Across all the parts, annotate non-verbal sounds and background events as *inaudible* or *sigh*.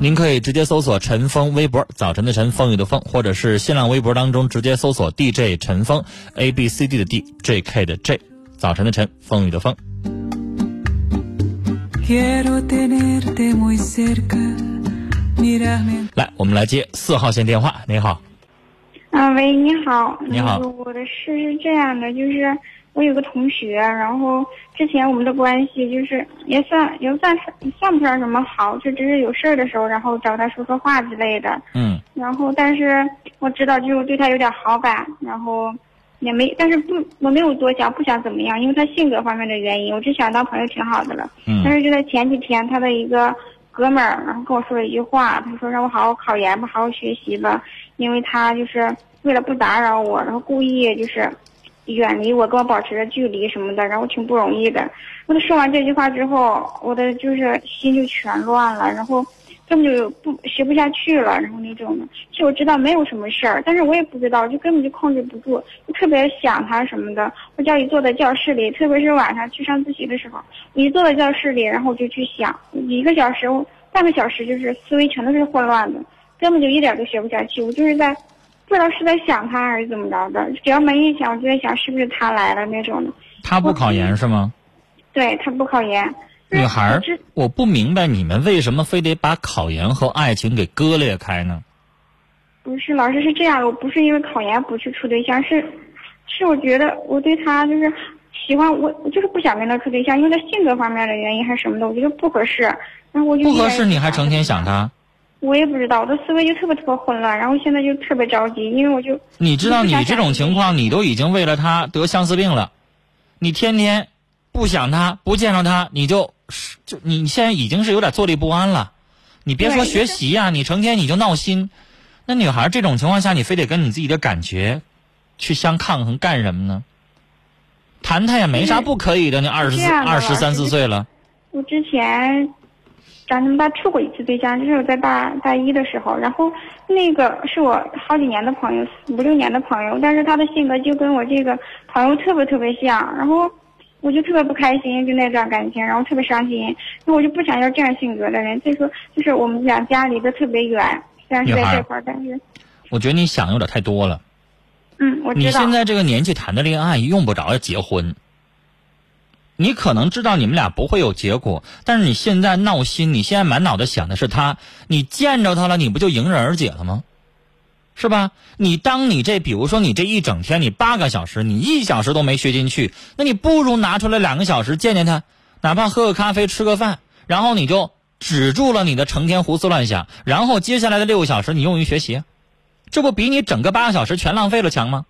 您可以直接搜索陈峰微博，早晨的晨，风雨的风，或者是新浪微博当中直接搜索 DJ 陈峰，A B C D 的 D，J K 的 J，早晨的晨，风雨的风。来，我们来接四号线电话。你好。啊，喂，你好。你好。我的事是这样的，就是。我有个同学，然后之前我们的关系就是也算也算算不上什么好，就只是有事儿的时候，然后找他说说话之类的。嗯。然后，但是我知道，就是对他有点好感，然后也没，但是不，我没有多想，不想怎么样，因为他性格方面的原因，我只想当朋友挺好的了。嗯。但是就在前几天，他的一个哥们儿，然后跟我说了一句话，他说让我好好考研吧，好好学习吧，因为他就是为了不打扰我，然后故意就是。远离我，跟我保持着距离什么的，然后挺不容易的。我他说完这句话之后，我的就是心就全乱了，然后根本就不学不下去了，然后那种的。其实我知道没有什么事儿，但是我也不知道，就根本就控制不住，就特别想他什么的。我只要一坐在教室里，特别是晚上去上自习的时候，一坐在教室里，然后我就去想，一个小时、半个小时，就是思维全都是混乱的，根本就一点都学不下去。我就是在。不知道是在想他还是怎么着的，只要没印象，我就在想是不是他来了那种的。他不考研是吗？对他不考研。女孩儿，我不明白你们为什么非得把考研和爱情给割裂开呢？不是，老师是这样，我不是因为考研不去处对象，是，是我觉得我对他就是喜欢我，我就是不想跟他处对象，因为他性格方面的原因还是什么的，我觉得不合适。然后我就不合适，你还成天想他。我也不知道，我的思维就特别特别混乱，然后现在就特别着急，因为我就你知道，你这种情况，你都已经为了他得相思病了，你天天不想他，不见着他，你就就你现在已经是有点坐立不安了。你别说学习呀，你成天你就闹心。那女孩这种情况下，你非得跟你自己的感觉去相抗衡干什么呢？谈谈也没啥不可以的，你二十四二十三四岁了。我之前。咱们爸处过一次对象，就是我在大大一的时候，然后那个是我好几年的朋友，五六年的朋友，但是他的性格就跟我这个朋友特别特别像，然后我就特别不开心，就那段感情，然后特别伤心，那我就不想要这样性格的人。所以说，就是我们两家离得特别远，虽然是在这块，但是我觉得你想有点太多了。嗯，我知道。你现在这个年纪谈的恋爱用不着要结婚。你可能知道你们俩不会有结果，但是你现在闹心，你现在满脑子想的是他，你见着他了，你不就迎刃而解了吗？是吧？你当你这，比如说你这一整天，你八个小时，你一小时都没学进去，那你不如拿出来两个小时见见他，哪怕喝个咖啡，吃个饭，然后你就止住了你的成天胡思乱想，然后接下来的六个小时你用于学习，这不比你整个八个小时全浪费了强吗？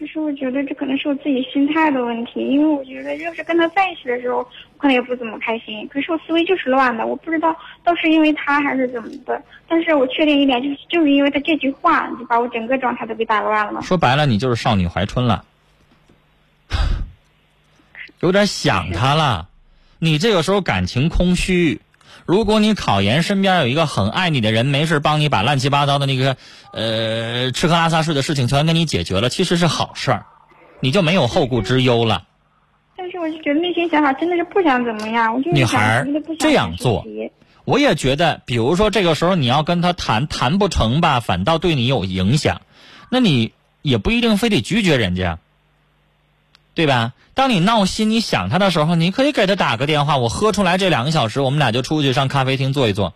可是我觉得这可能是我自己心态的问题，因为我觉得要是跟他在一起的时候，我可能也不怎么开心。可是我思维就是乱的，我不知道都是因为他还是怎么的。但是我确定一点，就是就是因为他这句话，就把我整个状态都给打乱了。说白了，你就是少女怀春了，*laughs* 有点想他了。你这个时候感情空虚。如果你考研身边有一个很爱你的人，没事帮你把乱七八糟的那个呃吃喝拉撒睡的事情全给你解决了，其实是好事儿，你就没有后顾之忧了。但是我就觉得内心想法真的是不想怎么样，我就女孩这样做，我也觉得，比如说这个时候你要跟他谈谈不成吧，反倒对你有影响，那你也不一定非得拒绝人家，对吧？当你闹心、你想他的时候，你可以给他打个电话。我喝出来这两个小时，我们俩就出去上咖啡厅坐一坐，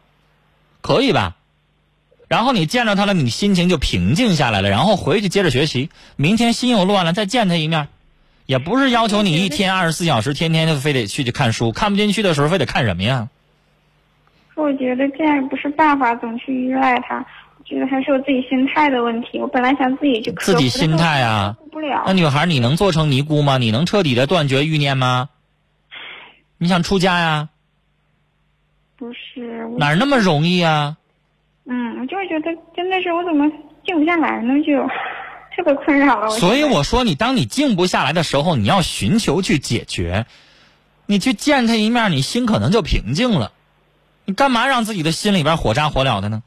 可以吧？然后你见着他了，你心情就平静下来了。然后回去接着学习，明天心又乱了，再见他一面，也不是要求你一天二十四小时天天就非得去去看书，看不进去的时候非得看什么呀？我觉得这样不是办法，总去依赖他。觉得还是我自己心态的问题。我本来想自己去自己心态啊，不了。那女孩，你能做成尼姑吗？你能彻底的断绝欲念吗？你想出家呀？不是。哪儿那么容易啊？嗯，我就是觉得真的是我怎么静不下来呢？就特 *laughs* 别困扰了。所以我说，你当你静不下来的时候，你要寻求去解决。你去见他一面，你心可能就平静了。你干嘛让自己的心里边火炸火燎的呢？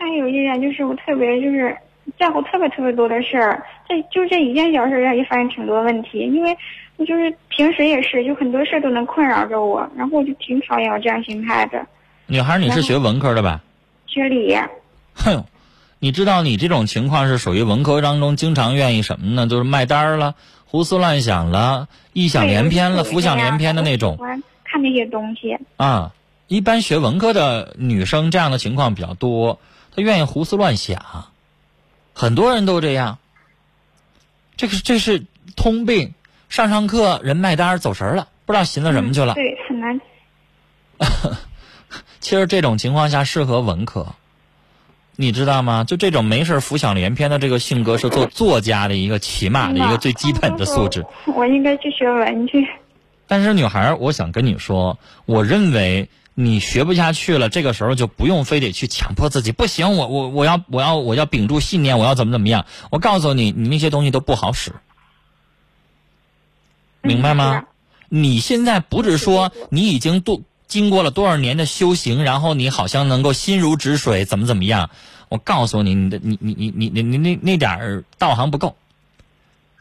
还有一点就是，我特别就是在乎特别特别多的事儿，这就这一件小事儿，也发现挺多问题。因为我就是平时也是，就很多事儿都能困扰着我，然后我就挺讨厌我这样心态的。女孩，你是学文科的吧？学理。哼，你知道你这种情况是属于文科当中经常愿意什么呢？就是卖单儿了，胡思乱想了，异想连篇了，浮想联翩的那种。看那些东西。啊，一般学文科的女生这样的情况比较多。他愿意胡思乱想，很多人都这样。这个这是通病。上上课人卖单走神了，不知道寻思什么去了。对，很难。*laughs* 其实这种情况下适合文科，你知道吗？就这种没事浮想联翩的这个性格，是做作家的一个起码的一个最基本的素质。我应该去学文去。但是女孩，我想跟你说，我认为。你学不下去了，这个时候就不用非得去强迫自己。不行，我我我要我要我要屏住信念，我要怎么怎么样？我告诉你，你那些东西都不好使，明白吗？你现在不是说你已经多经过了多少年的修行，然后你好像能够心如止水，怎么怎么样？我告诉你，你的你你你你你你那那点儿道行不够。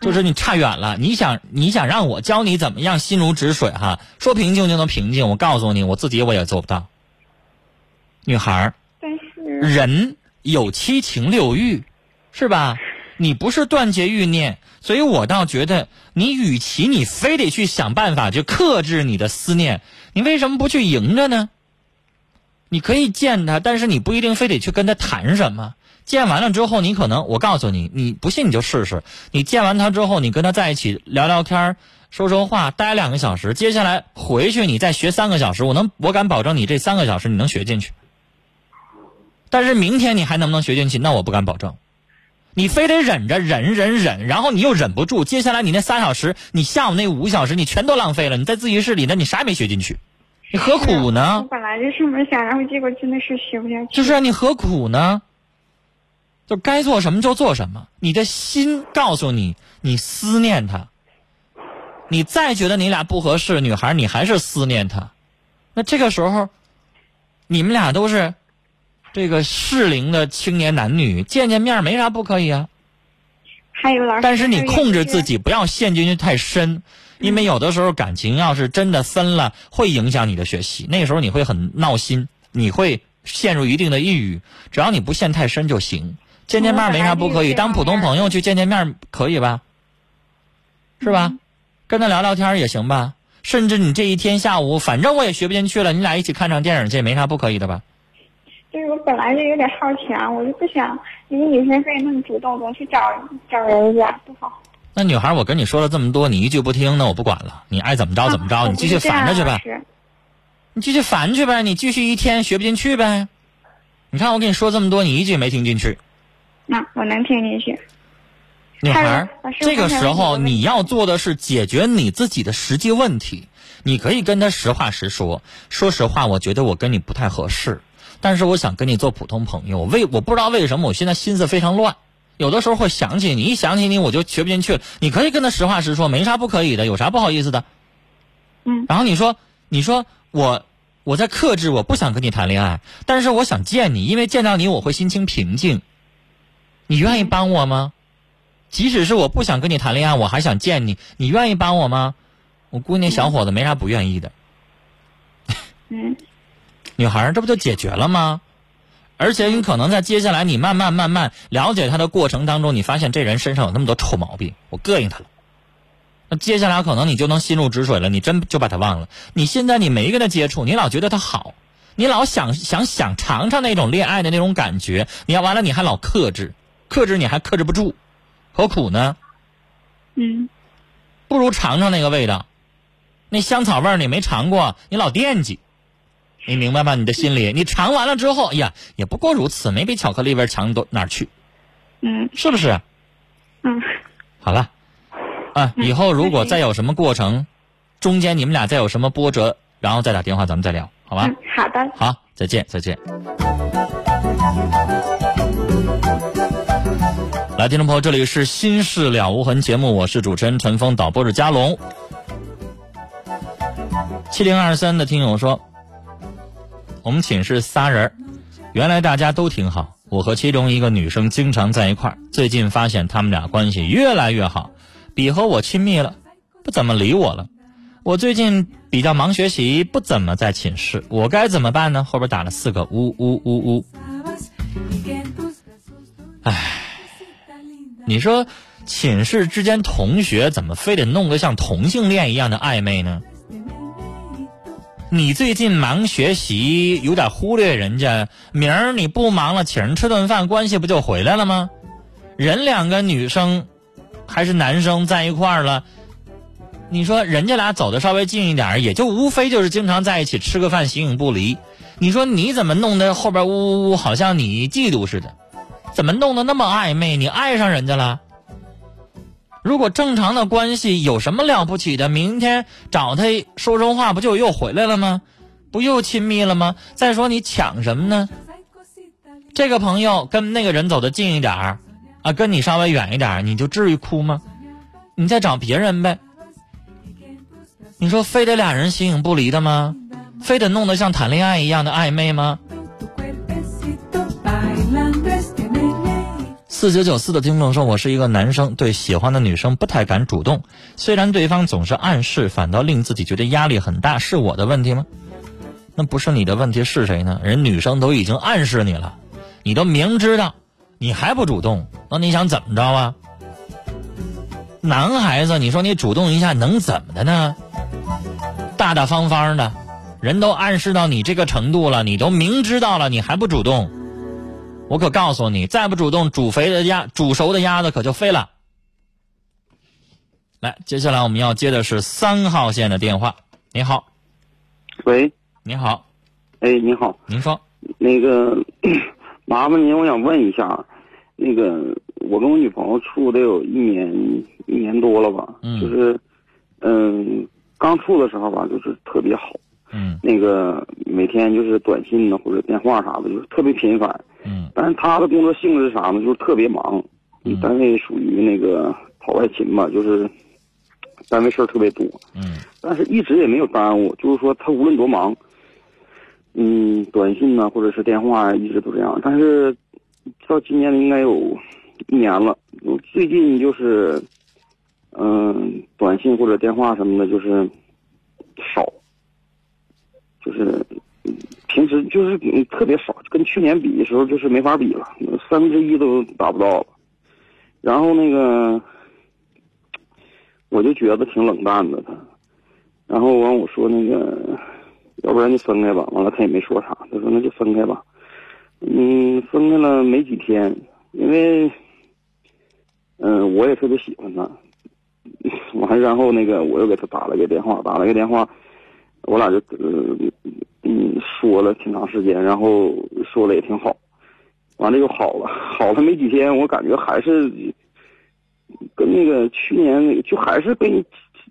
就是你差远了，你想你想让我教你怎么样心如止水哈？说平静就能平静，我告诉你，我自己我也做不到。女孩儿，但是人有七情六欲，是吧？你不是断绝欲念，所以我倒觉得你与其你非得去想办法去克制你的思念，你为什么不去迎着呢？你可以见他，但是你不一定非得去跟他谈什么。见完了之后，你可能我告诉你，你不信你就试试。你见完他之后，你跟他在一起聊聊天，说说话，待两个小时。接下来回去你再学三个小时，我能我敢保证你这三个小时你能学进去。但是明天你还能不能学进去？那我不敢保证。你非得忍着忍忍忍，然后你又忍不住。接下来你那三小时，你下午那五小时你全都浪费了。你在自习室里，那你啥也没学进去，你何苦呢？我本来就是这么想，然后结果真的是学不下去。就是你何苦呢？就该做什么就做什么，你的心告诉你，你思念他。你再觉得你俩不合适，女孩，你还是思念他。那这个时候，你们俩都是这个适龄的青年男女，见见面没啥不可以啊。还有老师，但是你控制自己，不要陷进去太深，因为有的时候感情要是真的分了，会影响你的学习。那个时候你会很闹心，你会陷入一定的抑郁。只要你不陷太深就行。见见面没啥不可以，当普通朋友去见见面可以吧？是吧？跟他聊聊天也行吧。甚至你这一天下午，反正我也学不进去了，你俩一起看场电影这也，没啥不可以的吧？就是我本来就有点好强，我就不想一个女生可以那么主动，总去找找人家，不好。那女孩，我跟你说了这么多，你一句不听，那我不管了，你爱怎么着怎么着，你继续烦着去呗。你继续烦去呗，你继续一天学不进去呗。你看我跟你说这么多，你一句没听进去。那我能听进去。女孩儿，这个时候你要做的是解决你自己的实际问题。你可以跟他实话实说，说实话，我觉得我跟你不太合适，但是我想跟你做普通朋友。为我不知道为什么我现在心思非常乱，有的时候会想起你，一想起你我就学不进去了。你可以跟他实话实说，没啥不可以的，有啥不好意思的。嗯然后你说，你说我我在克制，我不想跟你谈恋爱，但是我想见你，因为见到你我会心情平静。你愿意帮我吗？即使是我不想跟你谈恋爱，我还想见你，你愿意帮我吗？我估计那小伙子没啥不愿意的。嗯 *laughs* 女孩儿，这不就解决了吗？而且你可能在接下来你慢慢慢慢了解他的过程当中，你发现这人身上有那么多臭毛病，我膈应他了。那接下来可能你就能心如止水了，你真就把他忘了。你现在你没跟他接触，你老觉得他好，你老想想想尝尝那种恋爱的那种感觉，你要完了你还老克制，克制你还克制不住，何苦呢？嗯不如尝尝那个味道，那香草味儿你没尝过，你老惦记，你明白吗？你的心里，你尝完了之后，哎呀，也不过如此，没比巧克力味儿强多哪儿去，嗯是不是？嗯好了，啊，以后如果再有什么过程，中间你们俩再有什么波折，然后再打电话咱们再聊，好吧？嗯，好的。好，再见，再见。来，听众朋友，这里是《心事了无痕》节目，我是主持人陈峰，导播是佳龙。七零二三的听友说，我们寝室仨人，原来大家都挺好，我和其中一个女生经常在一块儿，最近发现他们俩关系越来越好，比和我亲密了，不怎么理我了。我最近比较忙学习，不怎么在寝室，我该怎么办呢？后边打了四个呜呜呜呜。唉你说寝室之间同学怎么非得弄得像同性恋一样的暧昧呢？你最近忙学习，有点忽略人家，明儿你不忙了，请人吃顿饭，关系不就回来了吗？人两个女生还是男生在一块儿了，你说人家俩走的稍微近一点儿，也就无非就是经常在一起吃个饭，形影不离。你说你怎么弄得后边呜呜呜，好像你嫉妒似的？怎么弄得那么暧昧？你爱上人家了？如果正常的关系有什么了不起的？明天找他说说话，不就又回来了吗？不又亲密了吗？再说你抢什么呢？这个朋友跟那个人走得近一点儿，啊，跟你稍微远一点儿，你就至于哭吗？你再找别人呗。你说非得俩人形影不离的吗？非得弄得像谈恋爱一样的暧昧吗？四九九四的听众说：“我是一个男生，对喜欢的女生不太敢主动，虽然对方总是暗示，反倒令自己觉得压力很大，是我的问题吗？那不是你的问题是谁呢？人女生都已经暗示你了，你都明知道，你还不主动，那你想怎么着啊？男孩子，你说你主动一下能怎么的呢？大大方方的，人都暗示到你这个程度了，你都明知道了，你还不主动？”我可告诉你，再不主动，煮肥的鸭、煮熟的鸭子可就飞了。来，接下来我们要接的是三号线的电话。你好，喂，你好，哎，你好，您说，那个麻烦您，我想问一下，那个我跟我女朋友处得有一年一年多了吧，嗯就是嗯，刚处的时候吧，就是特别好，嗯那个每天就是短信呢或者电话啥的，就是特别频繁。嗯但是他的工作性质是啥呢？就是特别忙，嗯单位属于那个跑外勤吧，就是单位事儿特别多。嗯但是一直也没有耽误，就是说他无论多忙，嗯，短信呢或者是电话一直都这样。但是到今年应该有一年了，我最近就是，嗯、短信或者电话什么的，就是少，就是平时就是特别少，跟去年比的时候就是没法比了，三分之一都达不到了。然后那个，我就觉得挺冷淡的他。然后完我说那个，要不然就分开吧。完了他也没说啥，他说那就分开吧。嗯，分开了没几天，因为，嗯、我也特别喜欢他。*laughs* 完然后那个我又给他打了个电话，打了个电话，我俩就呃嗯说了挺长时间，然后说了也挺好。完了又好了，好了没几天，我感觉还是跟那个去年那个就还是跟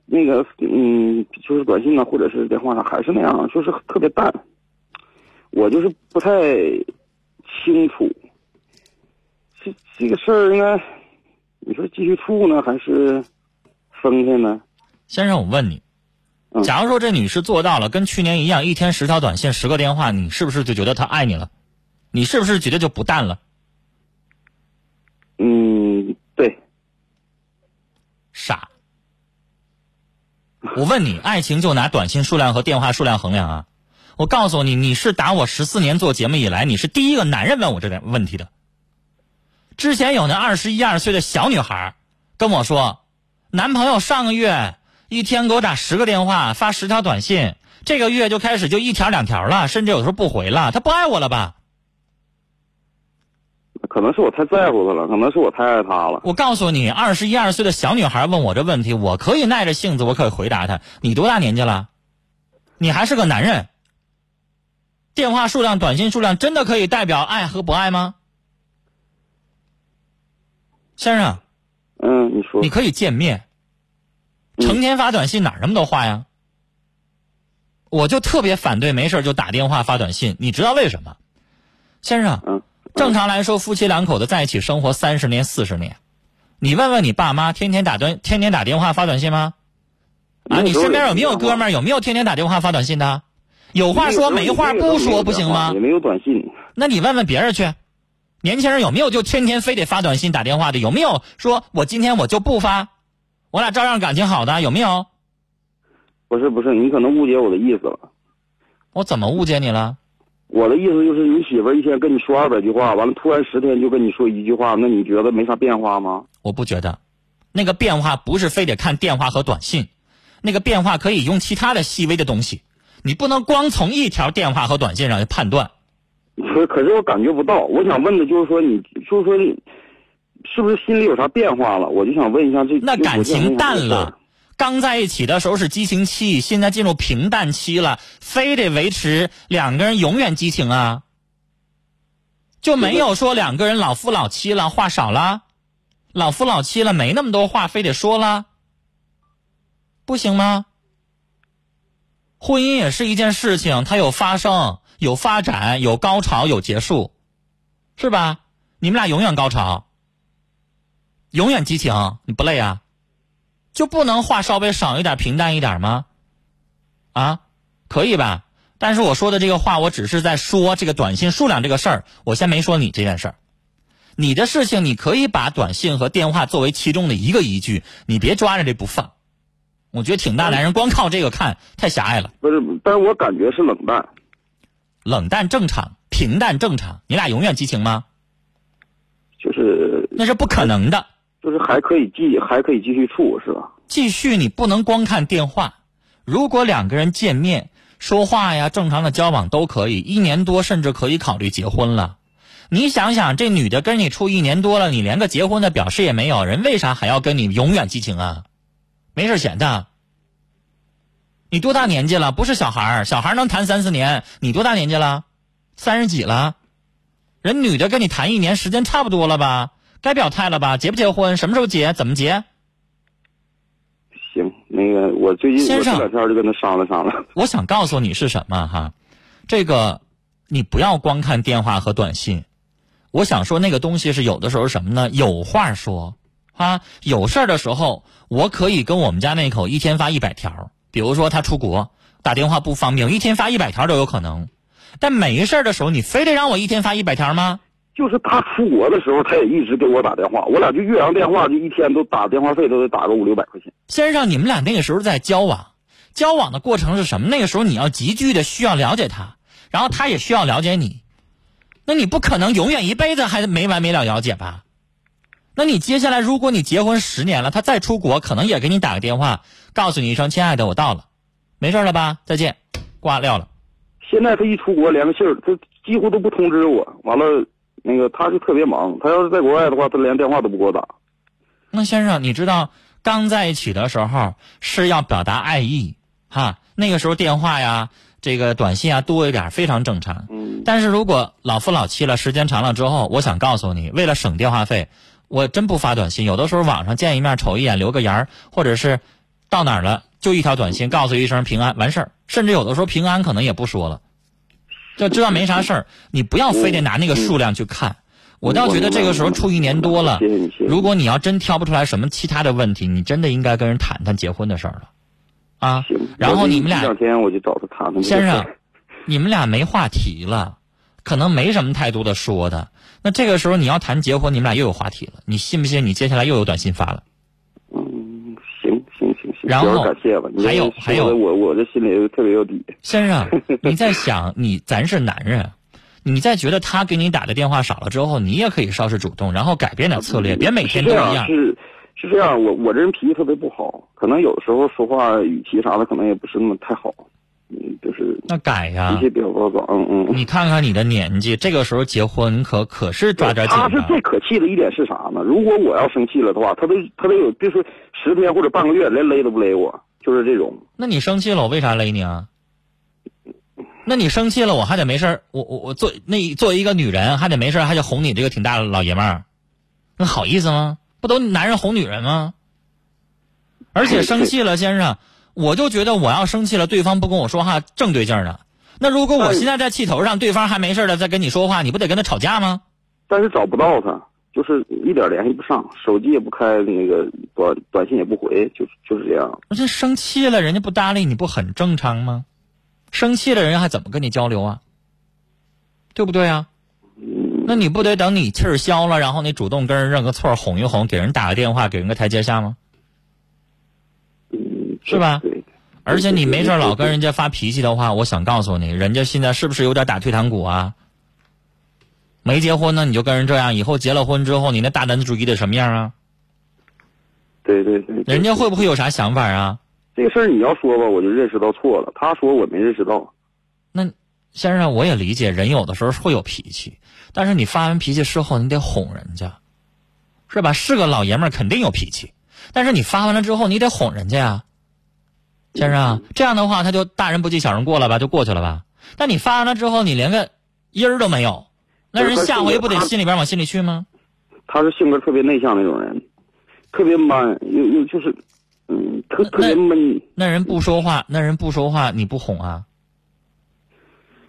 那个嗯，就是短信呢，或者是电话上还是那样，就是特别淡。我就是不太清楚，这这个事儿应该你说继续处呢，还是分开呢？先生，我问你，嗯假如说这女士做到了跟去年一样，一天十条短信、十个电话，你是不是就觉得她爱你了？你是不是觉得就不淡了？嗯，对，傻。我问你，爱情就拿短信数量和电话数量衡量啊？我告诉你，你是打我十四年做节目以来，你是第一个男人问我这点问题的。之前有那二十一二岁的小女孩跟我说，男朋友上个月一天给我打十个电话，发十条短信，这个月就开始就一条两条了，甚至有时候不回了，他不爱我了吧？可能是我太在乎他了，可能是我太爱他了。我告诉你，二十一二岁的小女孩问我这问题，我可以耐着性子，我可以回答她。你多大年纪了？你还是个男人。电话数量、短信数量真的可以代表爱和不爱吗？先生，嗯，你说你可以见面，嗯成天发短信哪儿那么多话呀？我就特别反对没事就打电话发短信，你知道为什么？先生，嗯，正常来说，夫妻两口子在一起生活三十年、四十年，你问问你爸妈，天天打短、天天打电话发短信吗？啊，你身边有没有哥们儿有没有天天打电话发短信的？有话说没话不说不行吗也？没有短信。那你问问别人去，年轻人有没有就天天非得发短信打电话的？有没有说我今天我就不发，我俩照样感情好的？有没有？不是不是，你可能误解我的意思了。我怎么误解你了？我的意思就是，你媳妇一天跟你说二百句话，完了突然十天就跟你说一句话，那你觉得没啥变化吗？我不觉得，那个变化不是非得看电话和短信，那个变化可以用其他的细微的东西，你不能光从一条电话和短信上去判断。可可是我感觉不到。我想问的就是说你，就是说你，是不是心里有啥变化了？我就想问一下这。那感情淡了。刚在一起的时候是激情期，现在进入平淡期了，非得维持两个人永远激情啊？就没有说两个人老夫老妻了，话少了，老夫老妻了，没那么多话非得说了，不行吗？婚姻也是一件事情，它有发生、有发展、有高潮、有结束，是吧？你们俩永远高潮，永远激情，你不累啊？就不能话稍微少一点、平淡一点吗？啊，可以吧？但是我说的这个话，我只是在说这个短信数量这个事儿，我先没说你这件事儿。你的事情，你可以把短信和电话作为其中的一个依据，你别抓着这不放。我觉得挺大男人光靠这个看太狭隘了。不是，但是我感觉是冷淡。冷淡正常，平淡正常，你俩永远激情吗？就是那是不可能的。就是还可以继还可以继续处是吧？继续，你不能光看电话。如果两个人见面说话呀，正常的交往都可以，一年多甚至可以考虑结婚了。你想想，这女的跟你处一年多了，你连个结婚的表示也没有，人为啥还要跟你永远激情啊？没事闲的。你多大年纪了？不是小孩儿，小孩儿能谈三四年，你多大年纪了？三十几了？人女的跟你谈一年，时间差不多了吧？该表态了吧？结不结婚？什么时候结？怎么结？行，那个我最近先生我这两天就跟他商量商量。我想告诉你是什么哈，这个你不要光看电话和短信。我想说那个东西是有的时候什么呢？有话说啊，有事儿的时候，我可以跟我们家那口一天发一百条。比如说他出国打电话不方便，我一天发一百条都有可能。但没事儿的时候，你非得让我一天发一百条吗？就是他出国的时候，他也一直给我打电话，我俩就岳阳电话，就一天都打电话费都得打个五六百块钱。先生，你们俩那个时候在交往，交往的过程是什么？那个时候你要急剧的需要了解他，然后他也需要了解你。那你不可能永远一辈子还没完没了了解吧？那你接下来，如果你结婚十年了，他再出国，可能也给你打个电话，告诉你一声“亲爱的，我到了，没事了吧？再见”，挂掉了。现在他一出国连个信儿，他几乎都不通知我。完了，那个他就特别忙，他要是在国外的话，他连电话都不给我打。那先生，你知道刚在一起的时候是要表达爱意哈，那个时候电话呀、这个短信啊多一点非常正常。嗯，但是如果老夫老妻了，时间长了之后，我想告诉你，为了省电话费，我真不发短信。有的时候网上见一面，瞅一眼，留个言儿，或者是到哪儿了就一条短信，告诉一声平安，完事儿。甚至有的时候平安可能也不说了，就知道没啥事儿。你不要非得拿那个数量去看。我倒觉得这个时候处一年多了，如果你要真挑不出来什么其他的问题，你真的应该跟人谈谈结婚的事儿了，啊。然后你们俩天我就找他谈谈。先生，你们俩没话题了，可能没什么太多的说的。那这个时候你要谈结婚，你们俩又有话题了。你信不信？你接下来又有短信发了？然后感谢吧。还有还有，我我这心里特别有底。先生，*laughs* 你在想，你咱是男人。你在觉得他给你打的电话少了之后，你也可以稍事主动，然后改变点策略，别每天都一样。是是这样，我我这人脾气特别不好，可能有时候说话语气啥的可能也不是那么太好，嗯，就是那改呀，脾气比较暴躁，嗯嗯。你看看你的年纪，这个时候结婚可可是抓点紧。他是最可气的一点是啥呢？如果我要生气了的话，他得他得有，别说十天或者半个月，连勒都不勒我，就是这种。那你生气了，我为啥勒你啊？那你生气了，我还得没事我我我做那作为一个女人，还得没事还得哄你这个挺大的老爷们儿，那好意思吗？不都男人哄女人吗？而且生气了，先生，我就觉得我要生气了，对方不跟我说话正对劲儿呢。那如果我现在在气头上，对方还没事的再跟你说话，你不得跟他吵架吗？但是找不到他，就是一点联系不上，手机也不开，那个短短信也不回，就就是这样。那这生气了，人家不搭理你不很正常吗？生气了人家还怎么跟你交流啊？对不对啊？那你不得等你气儿消了，然后你主动跟人认个错，哄一哄，给人打个电话，给人个台阶下吗？是吧？而且你没事老跟人家发脾气的话，我想告诉你，人家现在是不是有点打退堂鼓啊？没结婚呢，你就跟人这样，以后结了婚之后，你那大男子主义得什么样啊？对对对。人家会不会有啥想法啊？这个事儿你要说吧，我就认识到错了。他说我没认识到。那先生，我也理解人有的时候会有脾气，但是你发完脾气事后，你得哄人家，是吧？是个老爷们儿，肯定有脾气，但是你发完了之后，你得哄人家呀，先生。这样的话，他就大人不计小人过了吧，就过去了吧。但你发完了之后，你连个音儿都没有，那人下回不得心里边往心里去吗？他是性格特别内向那种人，特别慢，又又就是。嗯，特特别闷。那人不说话，那人不说话，你不哄啊？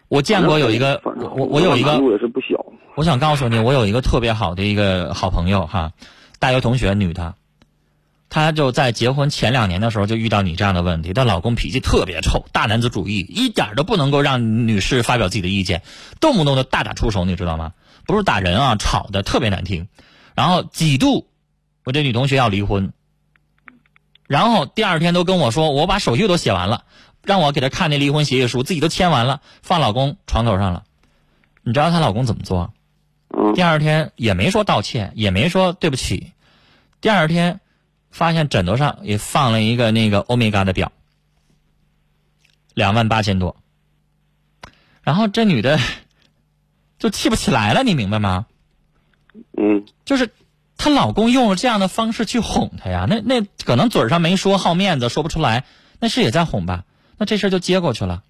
我见过有一个，我我有一个，也是不小。我想告诉你，我有一个特别好的一个好朋友哈，大学同学，女的，她就在结婚前两年的时候就遇到你这样的问题，她老公脾气特别臭，大男子主义，一点都不能够让女士发表自己的意见，动不动就大打出手，你知道吗？不是打人啊，吵的特别难听，然后几度，我这女同学要离婚。然后第二天都跟我说，我把手续都写完了，让我给她看那离婚协议书，自己都签完了，放老公床头上了。你知道她老公怎么做？第二天也没说道歉，也没说对不起。第二天发现枕头上也放了一个那个欧米伽的表，两万八千多。然后这女的 *laughs* 就气不起来了，你明白吗？嗯，就是。她老公用了这样的方式去哄她呀，那那可能嘴上没说，好面子说不出来，那是也在哄吧？那这事就接过去了，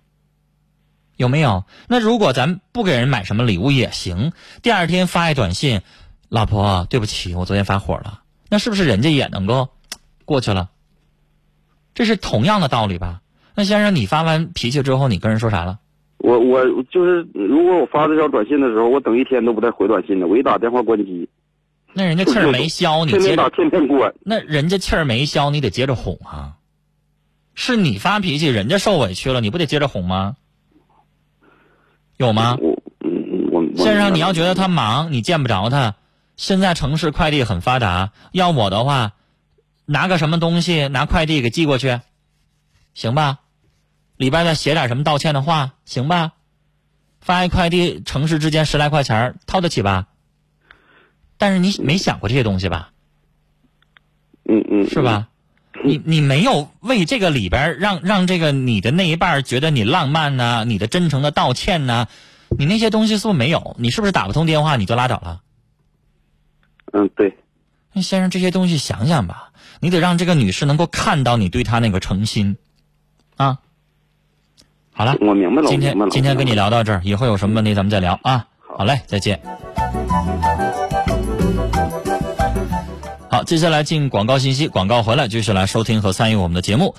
有没有？那如果咱不给人买什么礼物也行，第二天发一短信，老婆，对不起，我昨天发火了，那是不是人家也能够过去了？这是同样的道理吧？那先生，你发完脾气之后，你跟人说啥了？我我就是，如果我发这条短信的时候，我等一天都不带回短信的，我一打电话关机。那人家气儿没消，你接着天天关。那人家气儿没消，你得接着哄啊。是你发脾气，人家受委屈了，你不得接着哄吗？有吗？先生，你要觉得他忙，你见不着他。现在城市快递很发达，要我的话，拿个什么东西，拿快递给寄过去，行吧？里边再写点什么道歉的话，行吧？发一快递，城市之间十来块钱，掏得起吧？但是你没想过这些东西吧？嗯嗯，是吧？你你没有为这个里边让让这个你的那一半觉得你浪漫呢？你的真诚的道歉呢？你那些东西是不是没有？你是不是打不通电话你就拉倒了？嗯，对。那先生这些东西想想吧，你得让这个女士能够看到你对她那个诚心啊。好了，我明白了。今天今天跟你聊到这儿，以后有什么问题咱们再聊啊。好嘞，再见。好，接下来进广告信息，广告回来继续来收听和参与我们的节目。